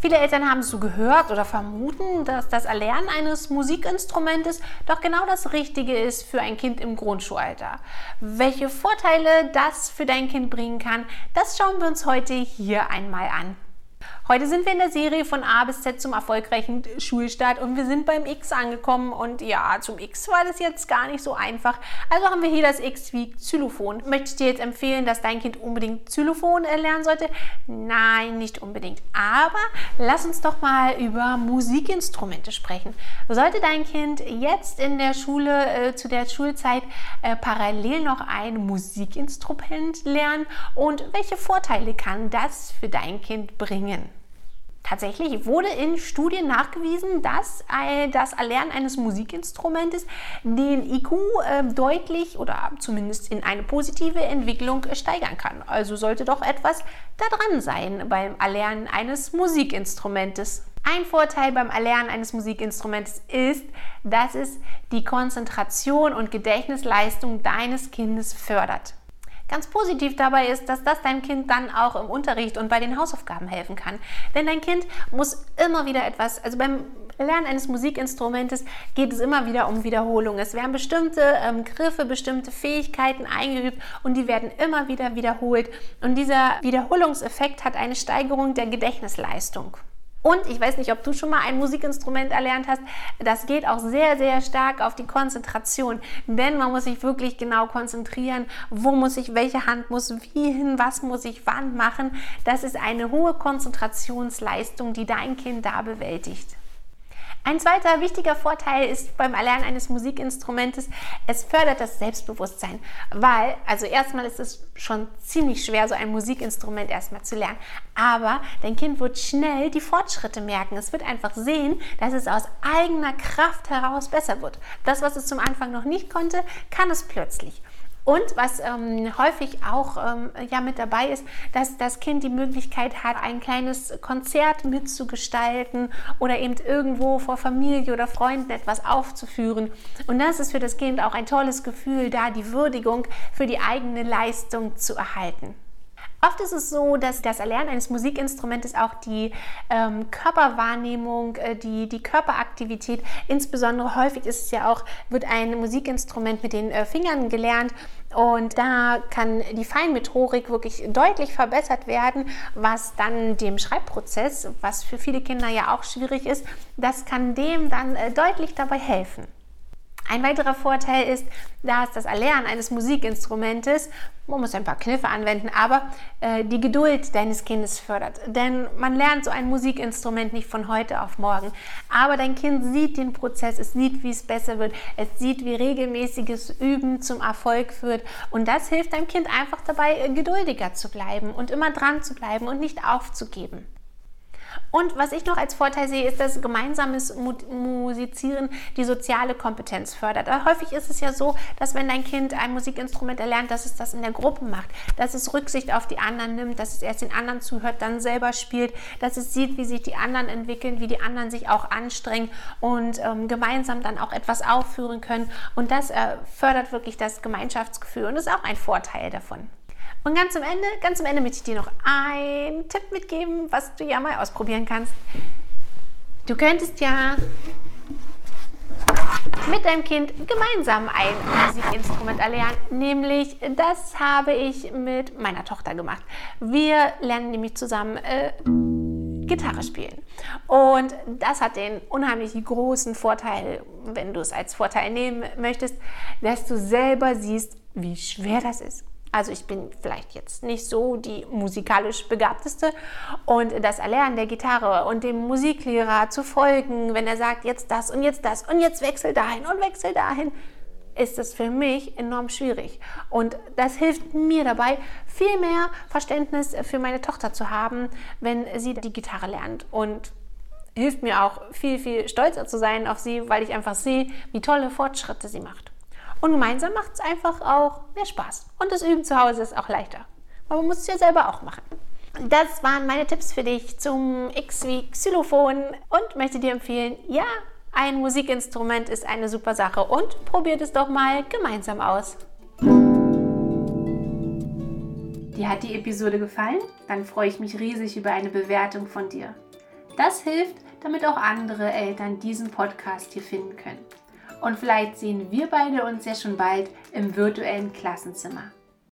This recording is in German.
Viele Eltern haben so gehört oder vermuten, dass das Erlernen eines Musikinstrumentes doch genau das Richtige ist für ein Kind im Grundschulalter. Welche Vorteile das für dein Kind bringen kann, das schauen wir uns heute hier einmal an. Heute sind wir in der Serie von A bis Z zum erfolgreichen Schulstart und wir sind beim X angekommen und ja, zum X war das jetzt gar nicht so einfach. Also haben wir hier das X wie Xylophon. Möchte ich dir jetzt empfehlen, dass dein Kind unbedingt Xylophon lernen sollte? Nein, nicht unbedingt. Aber lass uns doch mal über Musikinstrumente sprechen. Sollte dein Kind jetzt in der Schule äh, zu der Schulzeit äh, parallel noch ein Musikinstrument lernen und welche Vorteile kann das für dein Kind bringen? Tatsächlich wurde in Studien nachgewiesen, dass das Erlernen eines Musikinstrumentes den IQ ähm, deutlich oder zumindest in eine positive Entwicklung steigern kann. Also sollte doch etwas daran sein beim Erlernen eines Musikinstrumentes. Ein Vorteil beim Erlernen eines Musikinstruments ist, dass es die Konzentration und Gedächtnisleistung deines Kindes fördert. Ganz positiv dabei ist, dass das deinem Kind dann auch im Unterricht und bei den Hausaufgaben helfen kann. Denn dein Kind muss immer wieder etwas, also beim Lernen eines Musikinstrumentes geht es immer wieder um Wiederholung. Es werden bestimmte ähm, Griffe, bestimmte Fähigkeiten eingeübt und die werden immer wieder wiederholt. Und dieser Wiederholungseffekt hat eine Steigerung der Gedächtnisleistung. Und ich weiß nicht, ob du schon mal ein Musikinstrument erlernt hast. Das geht auch sehr, sehr stark auf die Konzentration. Denn man muss sich wirklich genau konzentrieren. Wo muss ich, welche Hand muss wie hin, was muss ich wann machen. Das ist eine hohe Konzentrationsleistung, die dein Kind da bewältigt. Ein zweiter wichtiger Vorteil ist beim Erlernen eines Musikinstrumentes, es fördert das Selbstbewusstsein, weil, also erstmal ist es schon ziemlich schwer, so ein Musikinstrument erstmal zu lernen, aber dein Kind wird schnell die Fortschritte merken. Es wird einfach sehen, dass es aus eigener Kraft heraus besser wird. Das, was es zum Anfang noch nicht konnte, kann es plötzlich. Und was ähm, häufig auch ähm, ja mit dabei ist, dass das Kind die Möglichkeit hat, ein kleines Konzert mitzugestalten oder eben irgendwo vor Familie oder Freunden etwas aufzuführen. Und das ist für das Kind auch ein tolles Gefühl, da die Würdigung für die eigene Leistung zu erhalten. Oft ist es so, dass das Erlernen eines Musikinstrumentes auch die ähm, Körperwahrnehmung, äh, die, die Körperaktivität, insbesondere häufig ist es ja auch, wird ein Musikinstrument mit den äh, Fingern gelernt und da kann die Feinmethodik wirklich deutlich verbessert werden, was dann dem Schreibprozess, was für viele Kinder ja auch schwierig ist, das kann dem dann äh, deutlich dabei helfen. Ein weiterer Vorteil ist, dass das Erlernen eines Musikinstrumentes, man muss ein paar Kniffe anwenden, aber äh, die Geduld deines Kindes fördert. Denn man lernt so ein Musikinstrument nicht von heute auf morgen. Aber dein Kind sieht den Prozess, es sieht, wie es besser wird, es sieht, wie regelmäßiges Üben zum Erfolg führt. Und das hilft deinem Kind einfach dabei, geduldiger zu bleiben und immer dran zu bleiben und nicht aufzugeben. Und was ich noch als Vorteil sehe, ist, dass gemeinsames Musizieren die soziale Kompetenz fördert. Aber häufig ist es ja so, dass wenn dein Kind ein Musikinstrument erlernt, dass es das in der Gruppe macht, dass es Rücksicht auf die anderen nimmt, dass es erst den anderen zuhört, dann selber spielt, dass es sieht, wie sich die anderen entwickeln, wie die anderen sich auch anstrengen und ähm, gemeinsam dann auch etwas aufführen können. Und das äh, fördert wirklich das Gemeinschaftsgefühl und ist auch ein Vorteil davon. Und ganz am Ende, ganz am Ende möchte ich dir noch einen Tipp mitgeben, was du ja mal ausprobieren kannst. Du könntest ja mit deinem Kind gemeinsam ein Musikinstrument erlernen. Nämlich, das habe ich mit meiner Tochter gemacht. Wir lernen nämlich zusammen äh, Gitarre spielen. Und das hat den unheimlich großen Vorteil, wenn du es als Vorteil nehmen möchtest, dass du selber siehst, wie schwer das ist. Also ich bin vielleicht jetzt nicht so die musikalisch begabteste und das Erlernen der Gitarre und dem Musiklehrer zu folgen, wenn er sagt, jetzt das und jetzt das und jetzt wechsel dahin und wechsel dahin, ist das für mich enorm schwierig. Und das hilft mir dabei, viel mehr Verständnis für meine Tochter zu haben, wenn sie die Gitarre lernt. Und hilft mir auch viel, viel stolzer zu sein auf sie, weil ich einfach sehe, wie tolle Fortschritte sie macht. Und gemeinsam macht es einfach auch mehr Spaß. Und das Üben zu Hause ist auch leichter. Aber man muss es ja selber auch machen. Das waren meine Tipps für dich zum X wie Xylophon und möchte dir empfehlen, ja, ein Musikinstrument ist eine super Sache und probiert es doch mal gemeinsam aus. Dir hat die Episode gefallen? Dann freue ich mich riesig über eine Bewertung von dir. Das hilft, damit auch andere Eltern diesen Podcast hier finden können. Und vielleicht sehen wir beide uns ja schon bald im virtuellen Klassenzimmer.